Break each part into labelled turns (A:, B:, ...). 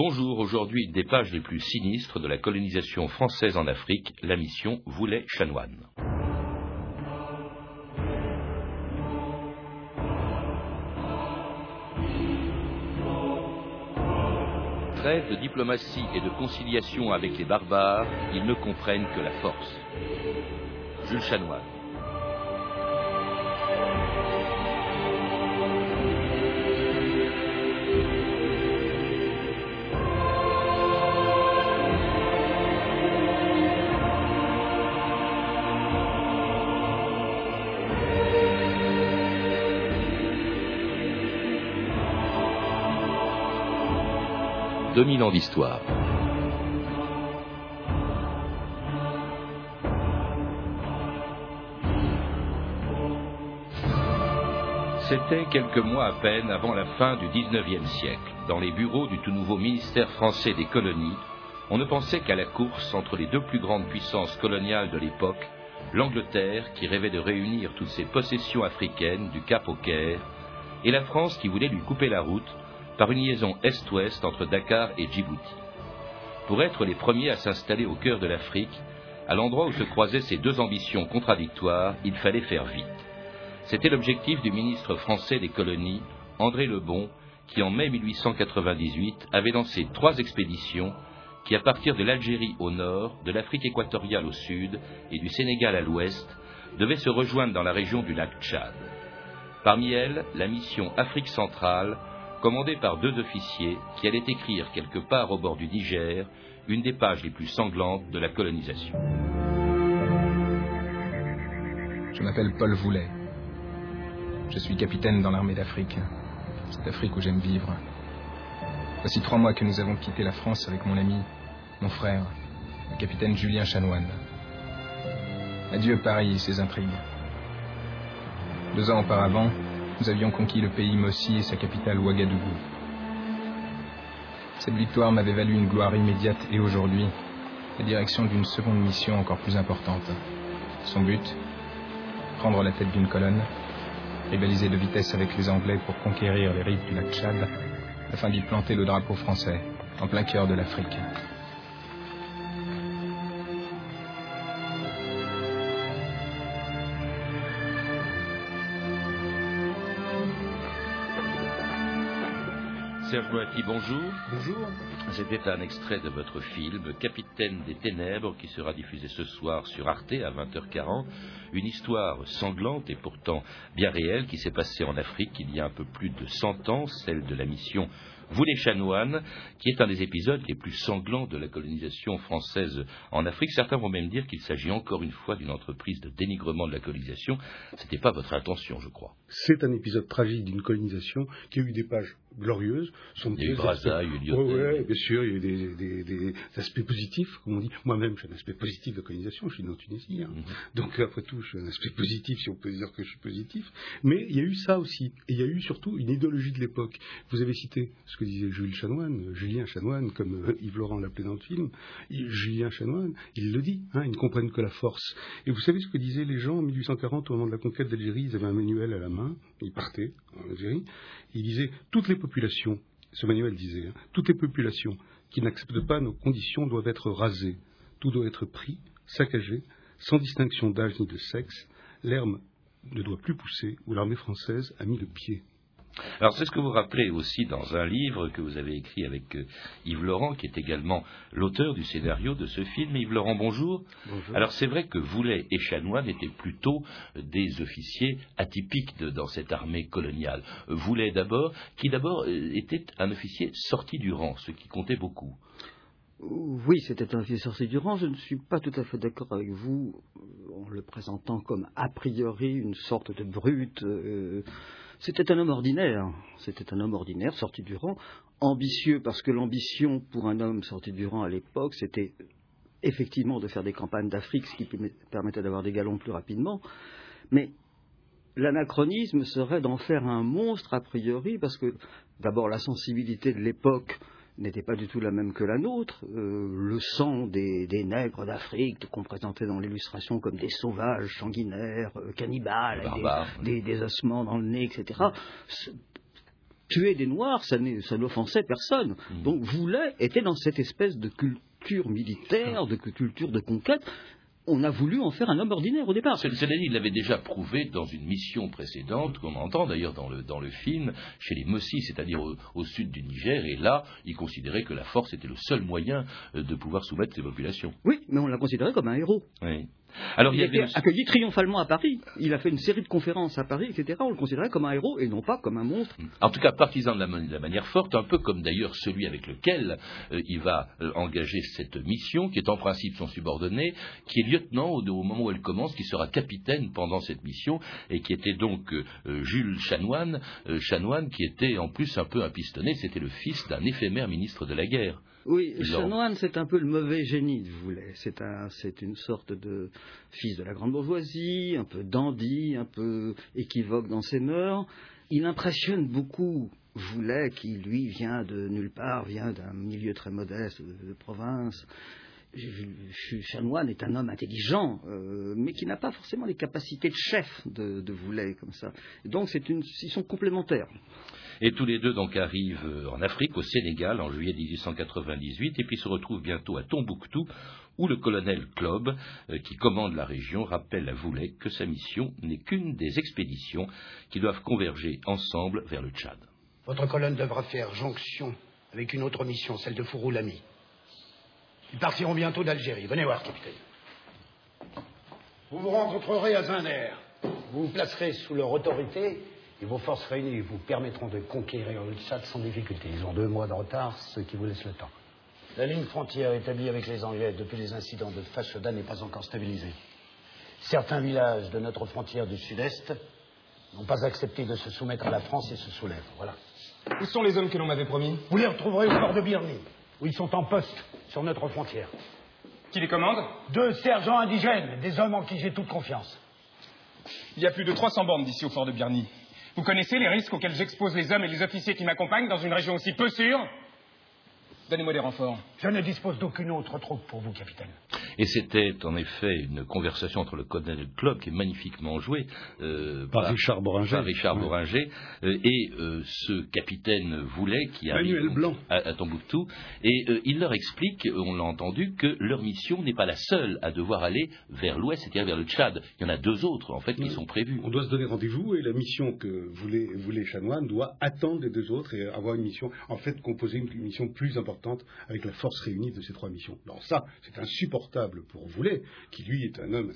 A: Bonjour, aujourd'hui des pages les plus sinistres de la colonisation française en Afrique, la mission voulait chanoine. Trêve de diplomatie et de conciliation avec les barbares, ils ne comprennent que la force. Jules Chanoine. 2000 ans d'histoire. C'était quelques mois à peine avant la fin du XIXe siècle. Dans les bureaux du tout nouveau ministère français des colonies, on ne pensait qu'à la course entre les deux plus grandes puissances coloniales de l'époque, l'Angleterre qui rêvait de réunir toutes ses possessions africaines du Cap au Caire, et la France qui voulait lui couper la route par une liaison est-ouest entre Dakar et Djibouti. Pour être les premiers à s'installer au cœur de l'Afrique, à l'endroit où se croisaient ces deux ambitions contradictoires, il fallait faire vite. C'était l'objectif du ministre français des colonies, André Lebon, qui en mai 1898 avait lancé trois expéditions qui, à partir de l'Algérie au nord, de l'Afrique équatoriale au sud et du Sénégal à l'ouest, devaient se rejoindre dans la région du lac Tchad. Parmi elles, la mission Afrique centrale commandé par deux officiers qui allaient écrire quelque part au bord du Niger une des pages les plus sanglantes de la colonisation.
B: Je m'appelle Paul Voulet. Je suis capitaine dans l'armée d'Afrique. C'est Afrique où j'aime vivre. Voici trois mois que nous avons quitté la France avec mon ami, mon frère, le capitaine Julien Chanoine. Adieu Paris et ses intrigues. Deux ans auparavant, nous avions conquis le pays Mossi et sa capitale Ouagadougou. Cette victoire m'avait valu une gloire immédiate et aujourd'hui, la direction d'une seconde mission encore plus importante. Son but Prendre la tête d'une colonne, rivaliser de vitesse avec les Anglais pour conquérir les rives du lac Tchad, afin d'y planter le drapeau français, en plein cœur de l'Afrique.
A: Serge Boati, bonjour.
C: Bonjour.
A: C'était un extrait de votre film Capitaine des Ténèbres qui sera diffusé ce soir sur Arte à 20h40. Une histoire sanglante et pourtant bien réelle qui s'est passée en Afrique il y a un peu plus de 100 ans, celle de la mission vous les chanoines, qui est un des épisodes les plus sanglants de la colonisation française en Afrique. Certains vont même dire qu'il s'agit encore une fois d'une entreprise de dénigrement de la colonisation. Ce n'était pas votre intention, je crois.
C: C'est un épisode tragique d'une colonisation qui a eu des pages glorieuses.
A: il y a eu il y a eu
C: Oui, bien sûr, il y a eu des, aspects positifs, comme on dit. Moi-même, j'ai un aspect positif de la colonisation, je suis né en Tunisie. Hein. Mhm. Donc, après tout, j'ai un aspect positif, si on peut dire que je suis positif. Mais il y a eu ça aussi. Et il y a eu surtout une idéologie de l'époque. Vous avez cité ce que disait Jules Chanoine, Julien Chanoine, comme euh, Yves Laurent l'appelait dans le film. Julien Chanoine, il le dit, hein, ils ne comprennent que la force. Et vous savez ce que disaient les gens en 1840 au moment de la conquête d'Algérie? Ils avaient un manuel à la main, ils partaient en Algérie. Ils disaient toutes les populations, ce manuel disait, hein, toutes les populations qui n'acceptent pas nos conditions doivent être rasées. Tout doit être pris, saccagé, sans distinction d'âge ni de sexe. L'herbe ne doit plus pousser où l'armée française a mis le pied.
A: Alors c'est ce que vous rappelez aussi dans un livre que vous avez écrit avec euh, Yves Laurent, qui est également l'auteur du scénario de ce film. Yves Laurent, bonjour.
C: Bonjour.
A: Alors c'est vrai que Voulet et Chanoine étaient plutôt des officiers atypiques dans cette armée coloniale. Voulet d'abord, qui d'abord euh, était un officier sorti du rang, ce qui comptait beaucoup.
D: Oui, c'était un officier sorti du rang. Je ne suis pas tout à fait d'accord avec vous euh, en le présentant comme a priori une sorte de brute. C'était un homme ordinaire. C'était un homme ordinaire, sorti du rang, ambitieux, parce que l'ambition pour un homme sorti du rang à l'époque, c'était effectivement de faire des campagnes d'Afrique, ce qui permettait d'avoir des galons plus rapidement. Mais l'anachronisme serait d'en faire un monstre a priori, parce que d'abord la sensibilité de l'époque n'était pas du tout la même que la nôtre. Euh, le sang des, nègres d'Afrique, qu'on présentait dans l'illustration comme des sauvages sanguinaires, euh, cannibales, des, des, ossements dans le nez, etc., tuer des Noirs, ça n'offensait personne. Mmh. Donc Voulet était dans cette espèce de culture militaire, de culture de conquête, on a voulu en faire un homme ordinaire au départ.
A: cest il l'avait déjà prouvé dans une mission précédente, qu'on entend d'ailleurs dans le, dans le film, chez les Mossis, c'est-à-dire au, sud du Niger, et là, il considérait que la force était le seul moyen euh, de pouvoir soumettre ces populations.
D: Oui, mais on l'a considéré comme un héros.
A: Oui.
D: Alors, il, a été accueilli triomphalement à Paris. Il a fait une série de conférences à Paris, etc. On le considérait comme un héros et non pas comme un monstre.
A: En tout cas, partisan de la, manière forte, un peu comme d'ailleurs celui avec lequel euh, il va euh, engager cette mission, qui est en principe son subordonné, qui est lieutenant au, moment où elle commence, qui sera capitaine pendant cette mission, et qui était donc euh, Jules Chanoine, Chanoine qui était en plus un peu un pistonné, c'était le fils d'un éphémère ministre de la guerre.
D: Oui, Chanoine, c'est un peu le mauvais génie, vous voulez. C'est une sorte de fils de la grande bourgeoisie, un peu dandy, un peu équivoque dans ses mœurs. Il impressionne beaucoup Voulet, qui lui vient de nulle part, vient d'un milieu très modeste de, province. Chanoine est un homme intelligent, euh, mais qui n'a pas forcément les capacités de chef de, de Voulet comme ça. donc une, ils sont complémentaires.
A: Et tous les deux donc arrivent euh, en Afrique, au Sénégal, en juillet 1898, et puis se retrouvent bientôt à Tombouctou, où le colonel Klob, euh, qui commande la région, rappelle à Voulet que sa mission n'est qu'une des expéditions qui doivent converger ensemble vers le Tchad.
E: Votre colonne devra faire jonction avec une autre mission, celle de Fouroulami. Ils partiront bientôt d'Algérie. Venez voir, capitaine. Vous vous rencontrerez à Zinder. Vous vous placerez sous leur autorité et vos forces réunies vous permettront de conquérir le Tchad sans difficulté. Ils ont deux mois de retard, ce qui vous laisse le temps. La ligne frontière établie avec les Anglais depuis les incidents de Fashoda n'est pas encore stabilisée. Certains villages de notre frontière du sud-est n'ont pas accepté de se soumettre à la France et se soulèvent. Voilà.
B: Où sont les hommes que l'on m'avait promis?
E: Vous les retrouverez au port de Birni, où ils sont en poste sur notre frontière.
B: Qui les commande?
E: Deux sergents indigènes, des hommes en qui j'ai toute confiance.
B: Il y a plus de 300 bandes d'ici au fort de Birni. Vous connaissez les risques auxquels j'expose les hommes et les officiers qui m'accompagnent dans une région aussi peu sûre? Donnez-moi des renforts.
E: Je ne dispose d'aucune autre troupe pour vous, capitaine.
A: Et c'était en effet une conversation entre le colonel et le club qui est magnifiquement jouée
C: euh, par, Richard Boringer,
A: Richard Boringer euh, et euh, ce capitaine Voulet qui arrive
C: Blanc.
A: À, Tombouctou. Et il leur explique, on l'a entendu, que leur mission n'est pas la seule à devoir aller vers l'ouest, c'est-à-dire vers le Tchad. Il y en a deux autres, en fait, qui sont prévus.
C: On doit se donner rendez-vous et la mission que voulait, voulait Chanoine doit attendre les deux autres et avoir une mission, en fait, composer une mission plus importante avec la force réunie de ces trois missions. Alors ça, c'est insupportable pour Voulet, qui lui est un homme,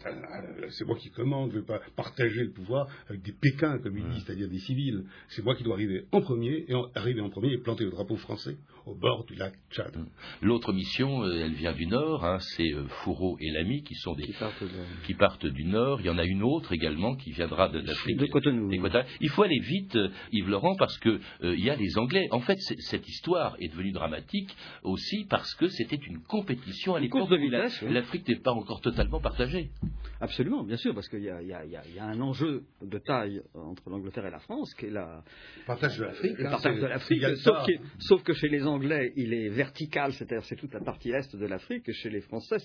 C: c'est moi qui commande, je ne veux pas partager le pouvoir avec des Pékins, comme il dit, c'est-à-dire des civils. C'est moi qui dois arriver en premier, et arriver en premier et planter le drapeau français au bord du lac Tchad.
A: L'autre mission, euh, elle vient du nord, hein, c'est euh, Fourreau et Lamy qui sont des qui partent, du nord. Il y en a une autre également qui viendra de l'Afrique.
D: De Cotonou.
A: Il faut aller vite, euh, Yves Laurent, parce que il y a les Anglais. En fait, cette histoire est devenue dramatique aussi parce que c'était une compétition à l'époque l'Afrique n'est pas encore totalement partagée.
D: Absolument, bien sûr, parce qu'il y, a un enjeu de taille entre l'Angleterre et la France qui est la...
C: le partage de l'Afrique.
D: Hein, partage de l'Afrique, sauf, sauf, que chez les Anglais, il est vertical, c'est-à-dire c'est toute la partie est de l'Afrique, chez les Français,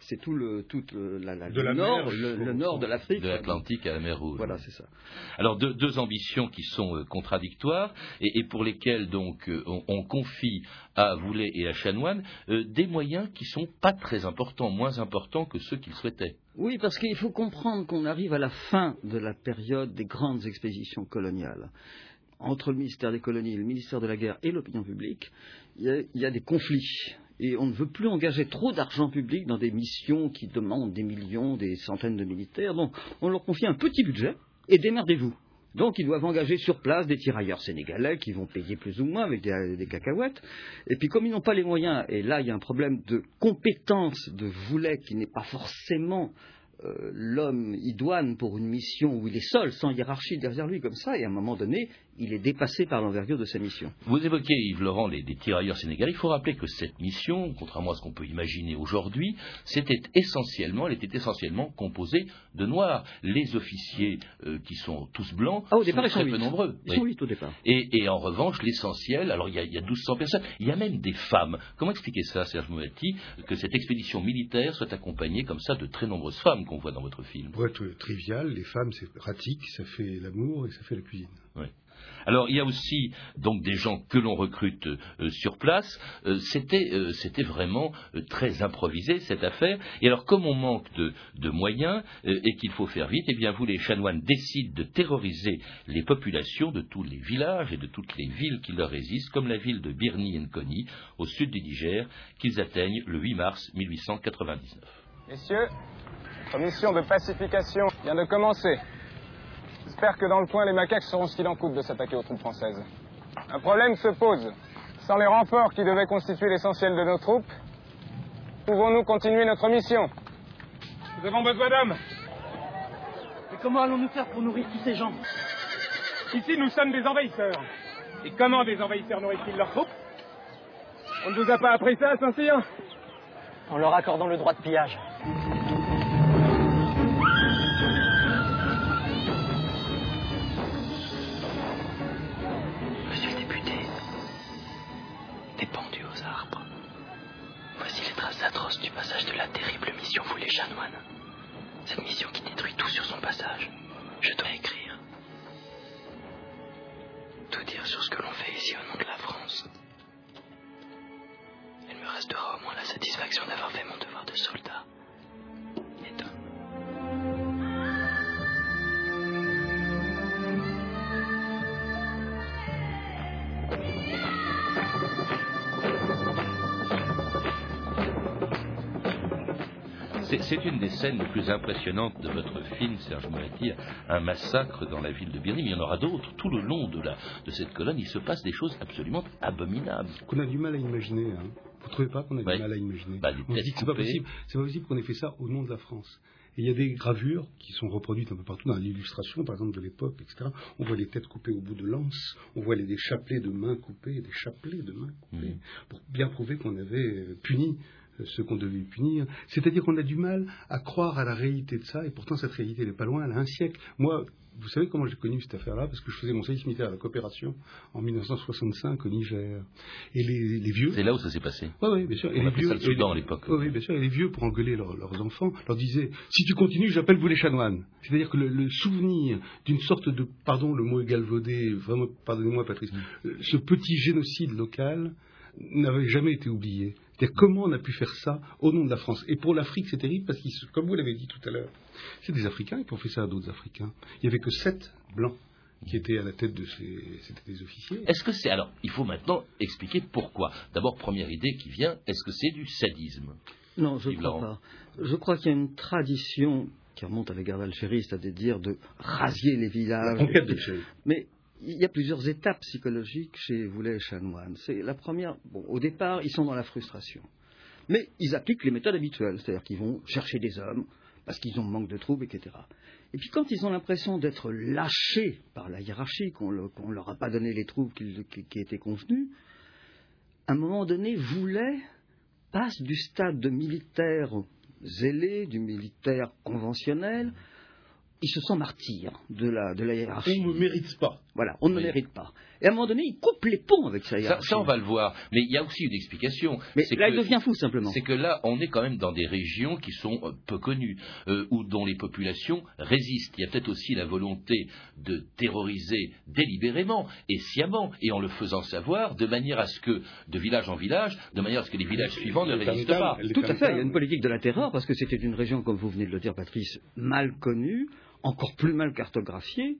D: c'est tout le, tout la, nord, le, nord de l'Afrique.
A: De l'Atlantique à la mer Rouge.
D: Voilà, c'est ça.
A: Alors deux, deux, ambitions qui sont euh, contradictoires et, et, pour lesquelles donc euh, on, on confie à Voulet et à Chanoine euh, des moyens qui sont pas très importants, moins importants que ceux qu'ils souhaitaient.
D: Oui, parce qu'il faut comprendre qu'on arrive à la fin de la période des grandes expéditions coloniales. Entre le ministère des colonies, le ministère de la guerre et l'opinion publique, il y, a, des conflits. Et on ne veut plus engager trop d'argent public dans des missions qui demandent des millions, des centaines de militaires. Donc on leur confie un petit budget et démerdez-vous. Donc ils doivent engager sur place des tirailleurs sénégalais qui vont payer plus ou moins avec des, cacahuètes. Et puis comme ils n'ont pas les moyens, et là il y a un problème de compétence de Voulet qui n'est pas forcément euh, l'homme idoine pour une mission où il est seul, sans hiérarchie derrière lui comme ça, et à un moment donné, il est dépassé par l'envergure de sa mission.
A: Vous évoquez, Yves Laurent, les, tirailleurs sénégalais. Il faut rappeler que cette mission, contrairement à ce qu'on peut imaginer aujourd'hui, c'était essentiellement, elle était essentiellement composée de noirs. Les officiers euh, qui sont tous blancs
D: ah, au départ,
A: sont très peu nombreux.
D: Ils sont huit au départ.
A: Et, en revanche, l'essentiel, alors il y, a, il y a 1200 personnes, il y a même des femmes. Comment expliquer ça, Serge Moulati, que cette expédition militaire soit accompagnée comme ça de très nombreuses femmes femmes qu'on voit dans votre film?
C: Pour être trivial, les femmes, c'est pratique, ça fait l'amour et ça fait la cuisine.
A: Alors il y a aussi donc des gens que l'on recrute euh, sur place. Euh, euh, c'était vraiment très improvisé cette affaire. Et alors comme on manque de, moyens et qu'il faut faire vite, eh bien vous les chanoines décident de terroriser les populations de tous les villages et de toutes les villes qui leur résistent, comme la ville de Birni Nkoni au sud du Niger, qu'ils atteignent le 8 mars 1899.
F: Messieurs, notre mission de pacification vient de commencer. J'espère que dans le coin, les macaques seront ce qu'il en coûte de s'attaquer aux troupes françaises. Un problème se pose. Sans les renforts qui devaient constituer l'essentiel de nos troupes, pouvons-nous continuer notre mission? Nous avons besoin d'hommes.
G: Mais comment allons-nous faire pour nourrir tous ces gens?
F: Ici, nous sommes des envahisseurs. Et comment des envahisseurs nourrissent-ils leurs troupes? On ne vous a pas appris ça, Saint-Cyr?
G: En leur accordant le droit de pillage.
H: Du passage de la terrible mission les chanoines. Cette mission qui détruit tout sur son passage. Je dois écrire. Tout dire sur ce que l'on fait ici au nom de la France. Il me restera au moins la satisfaction d'avoir fait mon devoir de soldat.
A: C'est une des scènes les plus impressionnantes de votre film, Serge Moretti, un massacre dans la ville de Birni, mais il y en aura d'autres. Tout le long de, la, de cette colonne, il se passe des choses absolument abominables.
C: Qu'on a du mal à imaginer. Hein. Vous ne trouvez pas qu'on a du mal à imaginer
A: bah,
C: On se dit que c'est pas possible. C'est pas possible qu'on ait fait ça au nom de la France. Et il y a des gravures qui sont reproduites un peu partout dans l'illustration, par exemple de l'époque, etc. On voit les têtes coupées au bout de lance, on voit les, des chapelets de mains coupées, des chapelets de mains coupées, mmh. pour bien prouver qu'on avait puni ce qu'on devait punir. C'est-à-dire qu'on a du mal à croire à la réalité de ça, et pourtant cette réalité n'est pas loin, elle a un siècle. Moi, vous savez comment j'ai connu cette affaire-là? Parce que je faisais mon service militaire à la coopération en 1965 au Niger. Et les, vieux.
A: C'est là où ça s'est passé.
C: Oui, oui, bien sûr.
A: et les vieux, ça le Soudan à l'époque.
C: Oui, bien sûr. Et les vieux, pour engueuler leurs enfants, leur disaient si tu continues, j'appelle vous les chanoines. C'est-à-dire que le, souvenir d'une sorte de, pardon, le mot est galvaudé, vraiment, pardonnez-moi, Patrice, mm. euh, ce petit génocide local n'avait jamais été oublié. C'est-à-dire comment on a pu faire ça au nom de la France. Et pour l'Afrique, c'est terrible parce que, comme vous l'avez dit tout à l'heure, c'est des Africains qui ont fait ça à d'autres Africains. Il n'y avait que sept blancs qui étaient à la tête de ces, c'était des officiers.
A: Est-ce que c'est alors Il faut maintenant expliquer pourquoi. D'abord, première idée qui vient est-ce que c'est du sadisme?
D: Non, je ne crois pas. Je crois qu'il y a une tradition qui remonte avec la guerre c'est-à-dire de rasier les villages. Mais il y a plusieurs étapes psychologiques chez Voulet et Chanoine. C'est la première, au départ, ils sont dans la frustration. Mais ils appliquent les méthodes habituelles, c'est-à-dire qu'ils vont chercher des hommes parce qu'ils ont manque de troupes, etc. Et puis quand ils ont l'impression d'être lâchés par la hiérarchie, qu'on ne leur a pas donné les troupes qui, étaient convenues, à un moment donné, Voulet passe du stade de militaire zélé, du militaire conventionnel, il se sent martyr de la, de la hiérarchie.
C: On ne mérite pas.
D: Voilà, on ne mérite pas. Et à un moment donné, il coupe les ponts avec sa hiérarchie.
A: Ça, on va le voir. Mais il y a aussi une explication.
D: Mais là, il devient fou, simplement.
A: C'est que là, on est quand même dans des régions qui sont euh, peu connues, euh, ou dont les populations résistent. Il y a peut-être aussi la volonté de terroriser délibérément et sciemment, et en le faisant savoir, de manière à ce que, de village en village, de manière à ce que les villages suivants ne résistent pas.
D: Tout à fait. Il y a une politique de la terreur, parce que c'était une région, comme vous venez de le dire, Patrice, mal connue, encore plus mal cartographié.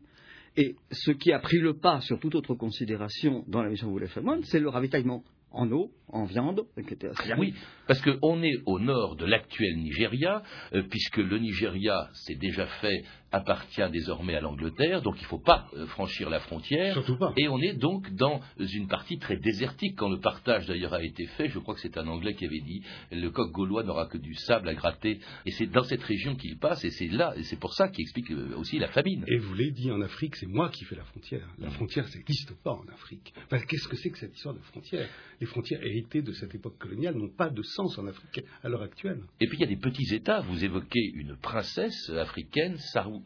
D: Et ce qui a pris le pas sur toute autre considération dans la mission Woulet c'est le ravitaillement en eau, en viande, etc.
A: Oui, parce qu'on est au nord de l'actuel Nigeria, euh, puisque le Nigeria s'est déjà fait appartient désormais à l'Angleterre, donc il ne faut pas euh, franchir la frontière.
C: Surtout pas.
A: Et on est donc dans une partie très désertique. Quand le partage d'ailleurs a été fait, je crois que c'est un Anglais qui avait dit le coq gaulois n'aura que du sable à gratter. Et c'est dans cette région qu'il passe, et c'est là, et c'est pour ça qu'il explique euh, aussi la famine.
C: Et vous l'avez dit, en Afrique, c'est moi qui fais la frontière. La mm. frontière, ça n'existe pas en Afrique. Qu'est-ce que c'est que cette histoire de frontière? Les frontières héritées de cette époque coloniale n'ont pas de sens en Afrique à l'heure actuelle.
A: Et puis il y a des petits États. Vous évoquez une princesse africaine, Sarou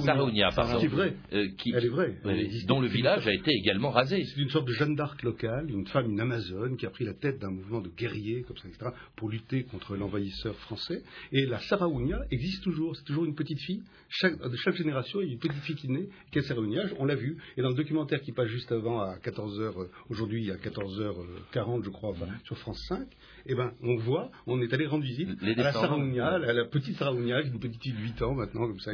A: Saraounia, pardon.
C: Qui est vrai.
A: qui,
C: Elle est vraie.
A: dont le village a été également rasé.
C: C'est une sorte de Jeanne d'Arc locale, une femme, une Amazone, qui a pris la tête d'un mouvement de guerriers, comme ça, etc., pour lutter contre l'envahisseur français. Et la Saraounia existe toujours. C'est toujours une petite fille. Chaque, de chaque génération, il y a une petite fille qui naît, qui est Saraounia. On l'a vu. Et dans le documentaire qui passe juste avant, à 14h, aujourd'hui à 14h40, je crois, sur France 5, eh ben, on voit, on est allé rendre visite à la Saraounia, à la petite Saraounia, une petite fille de 8 ans maintenant, comme ça,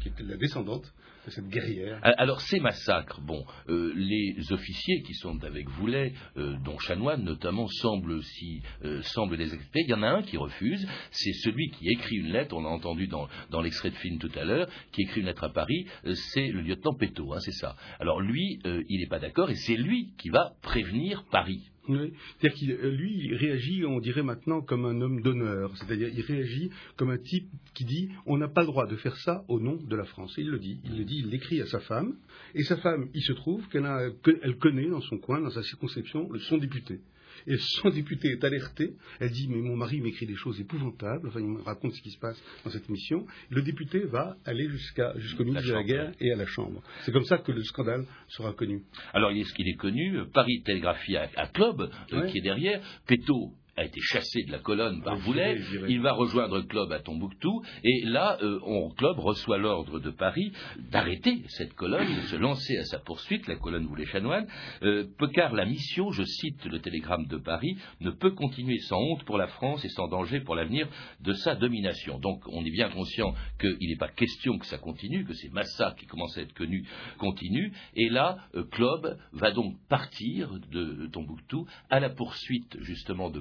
C: qui était la descendante de cette guerrière.
A: Alors, ces massacres, bon, euh, les officiers qui sont avec Voulet, euh, dont Chanoine notamment, semblent, si, euh, semblent les accepter. Il y en a un qui refuse, c'est celui qui écrit une lettre, on l'a entendu dans, dans l'extrait de film tout à l'heure, qui écrit une lettre à Paris, c'est le lieutenant Péto, hein, c'est ça. Alors lui, il n'est pas d'accord et c'est lui qui va prévenir Paris.
C: C'est-à-dire qu'il euh, lui, réagit, on dirait maintenant, comme un homme d'honneur. C'est-à-dire, il réagit comme un type qui dit on n'a pas le droit de faire ça au nom de la France. Il le dit. Il le dit, il l'écrit à sa femme. Et sa femme, il se trouve qu'elle connaît dans son coin, dans sa circonscription, son député. Et son député est alerté. Elle dit Mais mon mari m'écrit des choses épouvantables. Enfin, il me raconte ce qui se passe dans cette mission. Le député va aller jusqu'au ministre de la Guerre et à la Chambre. C'est comme ça que le scandale sera connu.
A: Alors, est-ce qu'il est connu Paris Télégraphie à, Club, euh, qui est derrière. Péto a été chassé de la colonne par Voulet. Il va rejoindre club à Tombouctou. Et là, euh, on, club reçoit l'ordre de Paris d'arrêter cette colonne, de se lancer à sa poursuite, la colonne Voulet-Chanoine. Euh, car la mission, je cite le télégramme de Paris, ne peut continuer sans honte pour la France et sans danger pour l'avenir de sa domination. Donc, on est bien conscient qu'il n'est pas question que ça continue, que ces massacres qui commencent à être connus continuent. Et là, euh, Club va donc partir de Tombouctou à la poursuite justement de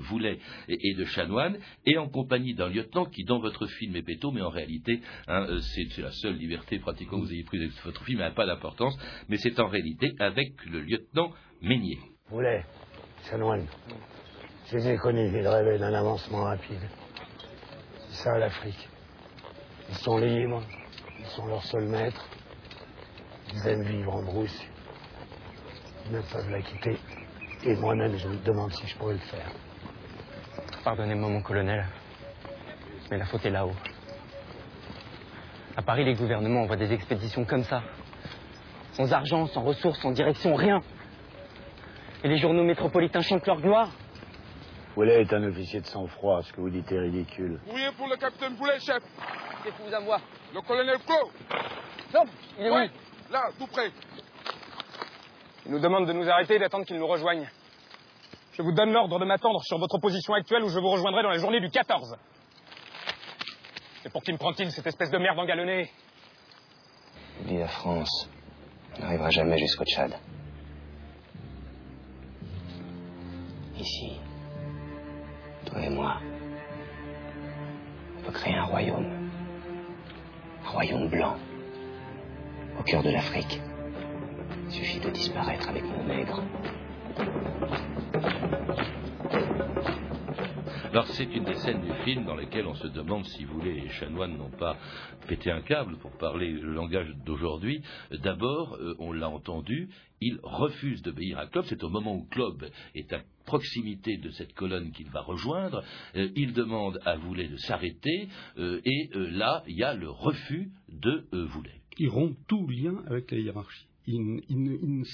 A: Et, de Chanoine, et en compagnie d'un lieutenant qui, dans votre film, est péto, mais en réalité, hein, euh, c'est la seule liberté pratiquement que vous ayez prise avec votre film, n'a pas d'importance, mais c'est en réalité avec le lieutenant Meignier.
E: Voulet, Chanoine, je les ai connus, ils rêvaient d'un avancement rapide. C'est ça l'Afrique. Ils sont libres, ils sont leurs seuls maîtres, ils aiment vivre en brousse. Ils ne peuvent la quitter. Et moi-même, je me demande si je pourrais le faire.
I: Pardonnez-moi, mon colonel, mais la faute est là-haut. À Paris, les gouvernements envoient des expéditions comme ça. Sans argent, sans ressources, sans direction, rien. Et les journaux métropolitains chantent leur gloire.
E: Boulet est un officier de sang-froid, ce que vous dites est ridicule.
J: Courrier pour le capitaine Boulet, chef.
I: Qu'est-ce que vous envoie?
J: Le colonel Flo.
I: Non, il est
J: oui, Là, tout près.
F: Il nous demande de nous arrêter et d'attendre qu'il nous rejoigne. Je vous donne l'ordre de m'attendre sur votre position actuelle où je vous rejoindrai dans la journée du 14. Et pour qui me prend-il cette espèce de merde engalonnée
K: Oublie la France. N'arrivera jamais jusqu'au Tchad. Ici, toi et moi, on peut créer un royaume. Un royaume blanc. Au cœur de l'Afrique. Il suffit de disparaître avec nos nègres.
A: Alors c'est une des scènes du film dans lesquelles on se demande si vous les chanoines n'ont pas pété un câble pour parler le langage d'aujourd'hui. D'abord, euh, on l'a entendu, il refuse d'obéir à Club. C'est au moment où Club est à proximité de cette colonne qu'il va rejoindre. Euh, il demande à Voulet de s'arrêter euh, et là, il y a le refus de Voulet.
C: Il rompt tout lien avec la hiérarchie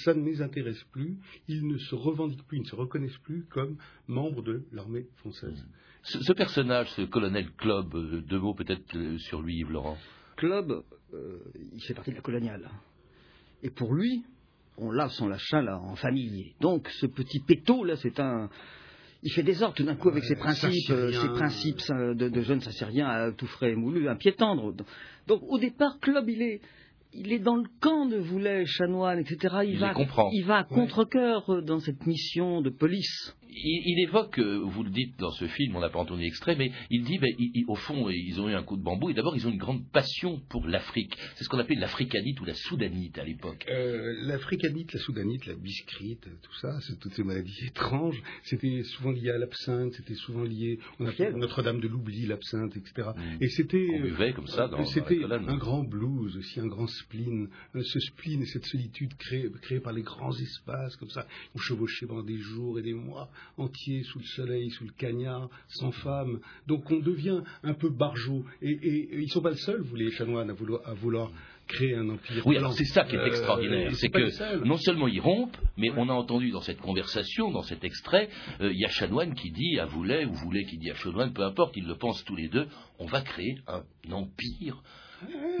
C: ça ne les intéresse plus, ils ne se revendiquent plus, ils ne se reconnaissent plus comme membres de l'armée française.
A: Ce, personnage, ce colonel Club, euh, deux mots peut-être euh, sur lui, Yves Laurent.
D: Club, euh, il fait partie de la coloniale. Et pour lui, on lave son lachin là en famille. Donc ce petit péto là, c'est un, il fait des ordres tout d'un coup avec ses principes, ses principes de, de jeunes sassériens à tout frais et moulu, un pied tendre. Donc au départ, Club, il est, il est dans le camp de Voulet, Chanoine, etc. Il, va, il va à contre-coeur dans cette mission de police
A: il, évoque, euh, vous le dites dans ce film, on n'a pas entendu l'extrait, mais il dit, ben, au fond, ils ont eu un coup de bambou, et d'abord, ils ont une grande passion pour l'Afrique. C'est ce qu'on appelait l'africanite ou la soudanite à l'époque.
C: Euh, l'africanite, la soudanite, la biscrite, tout ça, c'est toutes ces maladies étranges, c'était souvent lié à l'absinthe, c'était souvent lié, on appelait Notre-Dame de l'oubli, l'absinthe, etc.
A: Mm. Et c'était... On buvait comme ça dans,
C: C'était un grand blues, aussi un grand spleen, euh, ce spleen et cette solitude créée, créée par les grands espaces, comme ça. Ils ont chevauché pendant des jours et des mois entiers sous le soleil, sous le cagnard, sans femme. Donc on devient un peu barjot. Et, et, et ils sont pas le seul, vous les chanoines, à vouloir, à vouloir créer un empire.
A: Oui, alors c'est ça qui est
C: Euh,
A: extraordinaire. c'est
C: les
A: que
C: seuls.
A: non seulement ils rompent, mais on a entendu dans cette conversation, dans cet extrait, euh, il y a Chanoine qui dit à Voulet, ou Voulet qui dit à Chanoine, peu importe, ils le pensent tous les deux, on va créer un empire.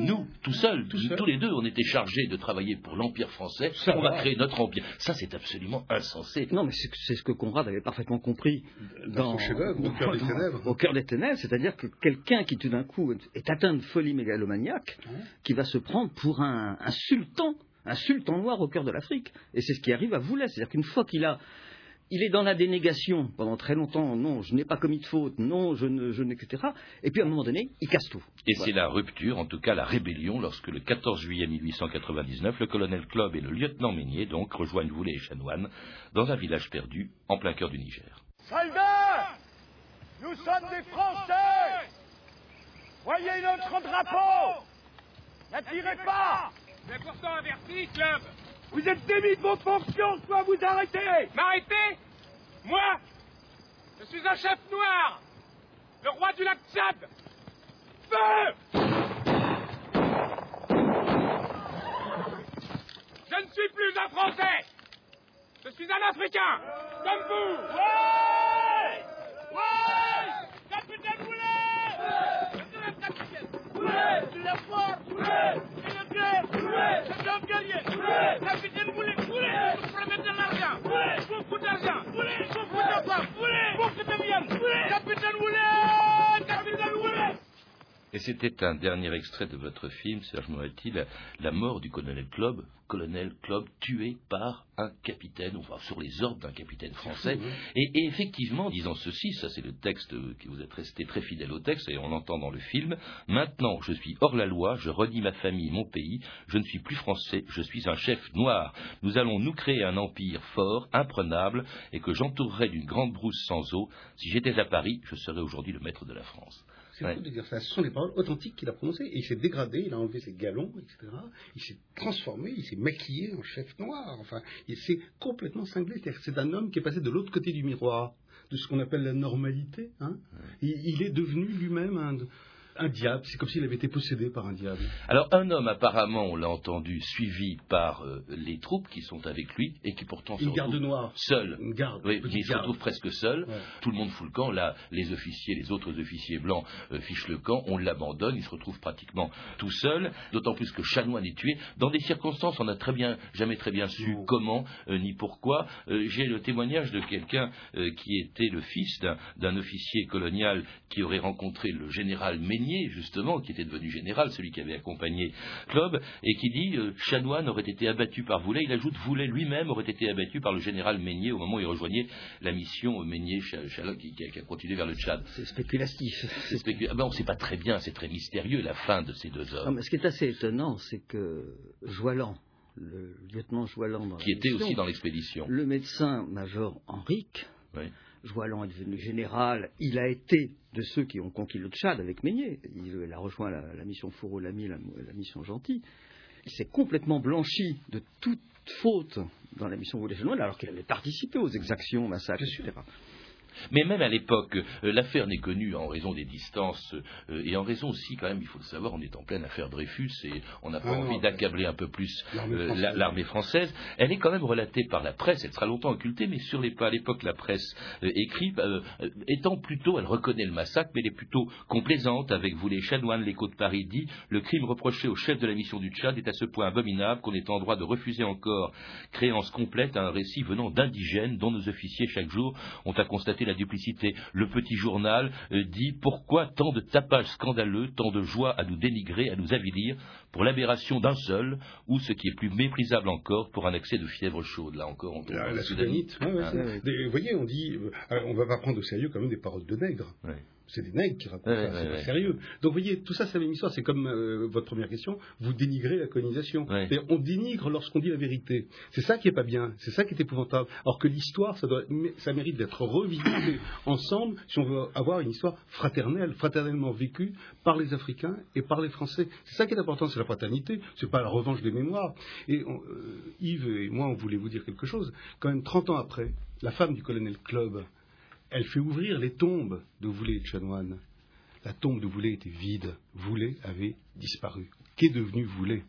A: Nous, tout seuls,
C: Tout seul.
A: tous les deux, on était chargés de travailler pour l'Empire français,
C: Ça
A: on va créer notre empire. Ça, c'est absolument insensé.
D: Non, mais c'est ce que Conrad avait parfaitement compris
C: Dans son chef-d'œuvre, Au cœur des
D: dans-
C: ténèbres.
D: Au cœur des ténèbres, c'est-à-dire que quelqu'un qui tout d'un coup est atteint de folie mégalomaniaque, qui va se prendre pour un, un sultan, un sultan noir au cœur de l'Afrique. Et c'est ce qui arrive à Voulet, c'est-à-dire qu'une fois qu'il a il est dans la dénégation pendant très longtemps. Non, je n'ai pas commis de faute. Non, je ne, je etc. Et puis à un moment donné, il casse tout.
A: Et c'est la rupture, en tout cas la rébellion, lorsque le 14 juillet 1899, le colonel Club et le lieutenant Meignet donc rejoignent Voulet et Chanoine dans un village perdu en plein cœur du Niger.
L: Soldats Nous sommes des Français Voyez notre drapeau N'attirez pas
J: C'est pourtant averti, club
L: Vous êtes démis de vos fonctions, soit vous arrêtez
J: M'arrêter Moi Je suis un chef noir Le roi du lac Tchad Feu Je ne suis plus un Français Je suis un Africain Comme vous
L: Ouais Ouais Capitaine Boulet Capitaine Boulet C'est la force Boulet C'est le cœur Boulet C'est l'homme guerrier Boulet Capitaine Boulet Boulet Vous promettez de l'argent. Beaucoup d'argent. Beaucoup de femmes Beaucoup de viande Capitaine Capitaine Boulet
A: Et c'était un dernier extrait de votre film, Serge Moretti, la, la mort du colonel Club, colonel Club tué par un capitaine, enfin sur les ordres d'un capitaine français. Et, et effectivement, disant ceci, ça c'est le texte que vous êtes resté très fidèle au texte et on l'entend dans le film. Maintenant, je suis hors la loi, je redis ma famille, mon pays, je ne suis plus français, je suis un chef noir. Nous allons nous créer un empire fort, imprenable, et que j'entourerai d'une grande brousse sans eau. Si j'étais à Paris, je serais aujourd'hui le maître de la France.
C: C'est
A: Ouais.
C: fou de dire ça. Ce sont les paroles authentiques qu'il a prononcées. Et il s'est dégradé, il a enlevé ses galons, etc. Il s'est transformé, il s'est maquillé en chef noir. Enfin, il s'est complètement cinglé. C'est un homme qui est passé de l'autre côté du miroir, de ce qu'on appelle la normalité. Hein. Il est devenu lui-même un, un diable. C'est comme s'il avait été possédé par un diable.
A: Alors un homme apparemment, on l'a entendu, suivi par euh, les troupes qui sont avec lui et qui pourtant se
C: Une garde
A: retrouve
C: noire.
A: seul.
C: Une garde.
A: Oui,
C: une
A: se
C: garde.
A: retrouve presque seul.
C: Ouais.
A: Tout le monde fout le camp. Là, les officiers, les autres officiers blancs euh, fichent le camp. On l'abandonne. Il se retrouve pratiquement tout seul. D'autant plus que Chanoine est tué dans des circonstances. On n'a très bien, jamais très bien su comment euh, ni pourquoi. J'ai le témoignage de quelqu'un qui était le fils d'un- officier colonial qui aurait rencontré le général Justement, qui était devenu général, celui qui avait accompagné Club, et qui dit euh, Chanoine aurait été abattu par Voulet. Il ajoute Voulet lui-même aurait été abattu par le général Meignet au moment où il rejoignait la mission Meignet-Chalot qui, qui a- continué vers le Tchad.
D: C'est spéculatif.
A: C'est ah ben, on ne sait pas très bien, c'est très mystérieux la fin de ces deux
D: Non,
A: hommes,
D: mais ce qui est assez étonnant, c'est que Joalan, le lieutenant dans la
A: qui
D: mission,
A: aussi dans l'expédition.
D: le médecin-major Henrique,
A: Oui.
D: Joalan est devenu général, il a été de ceux qui ont conquis le Tchad avec Meignet, il a rejoint la, la mission Fouro-Lamy, la, la mission Gentil, il s'est complètement blanchi de toute faute dans la mission Voulet-Chanoine, alors qu'il avait participé aux exactions, massacres, etc.
A: Mais même à l'époque, euh, l'affaire n'est connue en raison des distances euh, et en raison aussi, quand même, il faut le savoir, on est en pleine affaire Dreyfus et on n'a pas
C: Ah
A: envie d'accabler un peu plus
C: l'armée
A: euh,
C: française.
A: l'armée française. Elle est quand même relatée par la presse, elle sera longtemps occultée, mais sur les à l'époque, la presse écrit, étant plutôt, elle reconnaît le massacre, mais elle est plutôt complaisante avec vous les chanoines, l'écho de Paris dit, le crime reproché au chef de la mission du Tchad est à ce point abominable qu'on est en droit de refuser encore créance complète à un récit venant d'indigènes dont nos officiers chaque jour ont à constater la duplicité. Le petit journal euh, dit pourquoi tant de tapages scandaleux, tant de joie à nous dénigrer, à nous avilir pour l'aberration d'un seul, ou ce qui est plus méprisable encore, pour un accès de fièvre chaude? Là encore, on tombe
C: La, la
A: soudanite.
C: Ouais, ouais,
A: Ah,
C: c'est-
A: ouais.
C: des- vous voyez, on dit, euh, alors, on va pas prendre au sérieux quand même des paroles de nègres.
A: Ouais.
C: C'est des nègres qui racontent
A: Ouais,
C: ça, c'est
A: ouais.
C: pas sérieux. Donc vous voyez, tout ça, c'est la même histoire. C'est comme euh, votre première question, vous dénigrez la colonisation. On dénigre lorsqu'on dit la vérité. C'est ça qui est pas bien, c'est ça qui est épouvantable. Alors que l'histoire, ça, doit, ça mérite d'être revisité ensemble si on veut avoir une histoire fraternelle, fraternellement vécue par les Africains et par les Français. C'est ça qui est important, c'est la fraternité, c'est pas la revanche des mémoires. Et euh, Yves et moi, on voulait vous dire quelque chose. Quand même, 30 ans après, la femme du colonel Club, elle fait ouvrir les tombes de Voulet et de Chanoine. La tombe de Voulet était vide. Voulet avait disparu. Qu'est devenu Voulet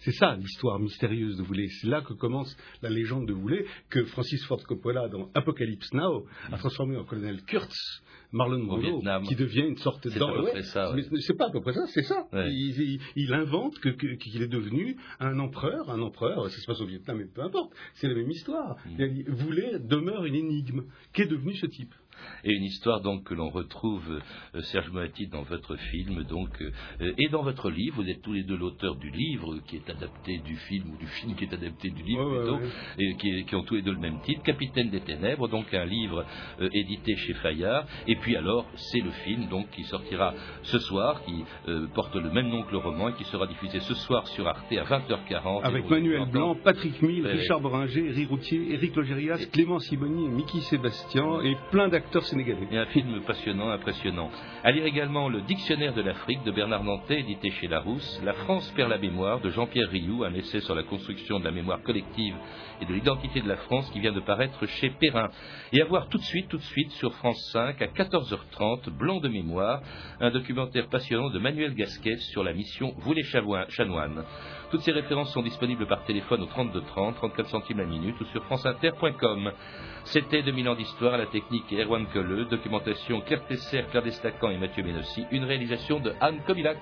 C: c'est ça l'histoire mystérieuse de Voulet. C'est là que commence la légende de Voulet, que Francis Ford Coppola, dans Apocalypse Now, a transformé en colonel Kurtz, Marlon Brando, qui devient une sorte
A: d'enfant.
C: C'est pas à peu près ça, c'est ça. Il, invente qu'il est devenu un empereur, un empereur, ça se passe au Vietnam, mais peu importe, c'est la même histoire. Mm. Voulet demeure une énigme. Qu'est devenu ce type?
A: Et une histoire donc que l'on retrouve euh, Serge Moati dans votre film donc euh, et dans votre livre. Vous êtes tous les deux l'auteur du livre qui est adapté du film ou du film qui est adapté du livre plutôt et qui, ont tous les deux le même titre Capitaine des ténèbres donc un livre euh, édité chez Fayard. Et puis alors c'est le film donc qui sortira ce soir qui porte le même nom que le roman et qui sera diffusé ce soir sur Arte à 20h40
C: avec Manuel Blanc Patrick Mille Richard Boringer Eric Routier Éric Logérias Clément Siboni Mickey Sébastien et plein d'acteurs
A: et un film passionnant, impressionnant. À lire également Le Dictionnaire de l'Afrique de Bernard Nantais, édité chez Larousse, La France perd la mémoire de Jean-Pierre Rioux, un essai sur la construction de la mémoire collective et de l'identité de la France qui vient de paraître chez Perrin. Et à voir tout de suite, tout de suite sur France 5 à 14h30, Blanc de mémoire, un documentaire passionnant de Manuel Gasquet sur la mission chanoines. Toutes ces références sont disponibles par téléphone au 32 30, 34 centimes la minute ou sur franceinter.com. C'était 2000 ans d'histoire à la technique Erwan Colleux, documentation Claire Tesser, Claire Destacan et Mathieu Ménossi, une réalisation de Anne Kobilac.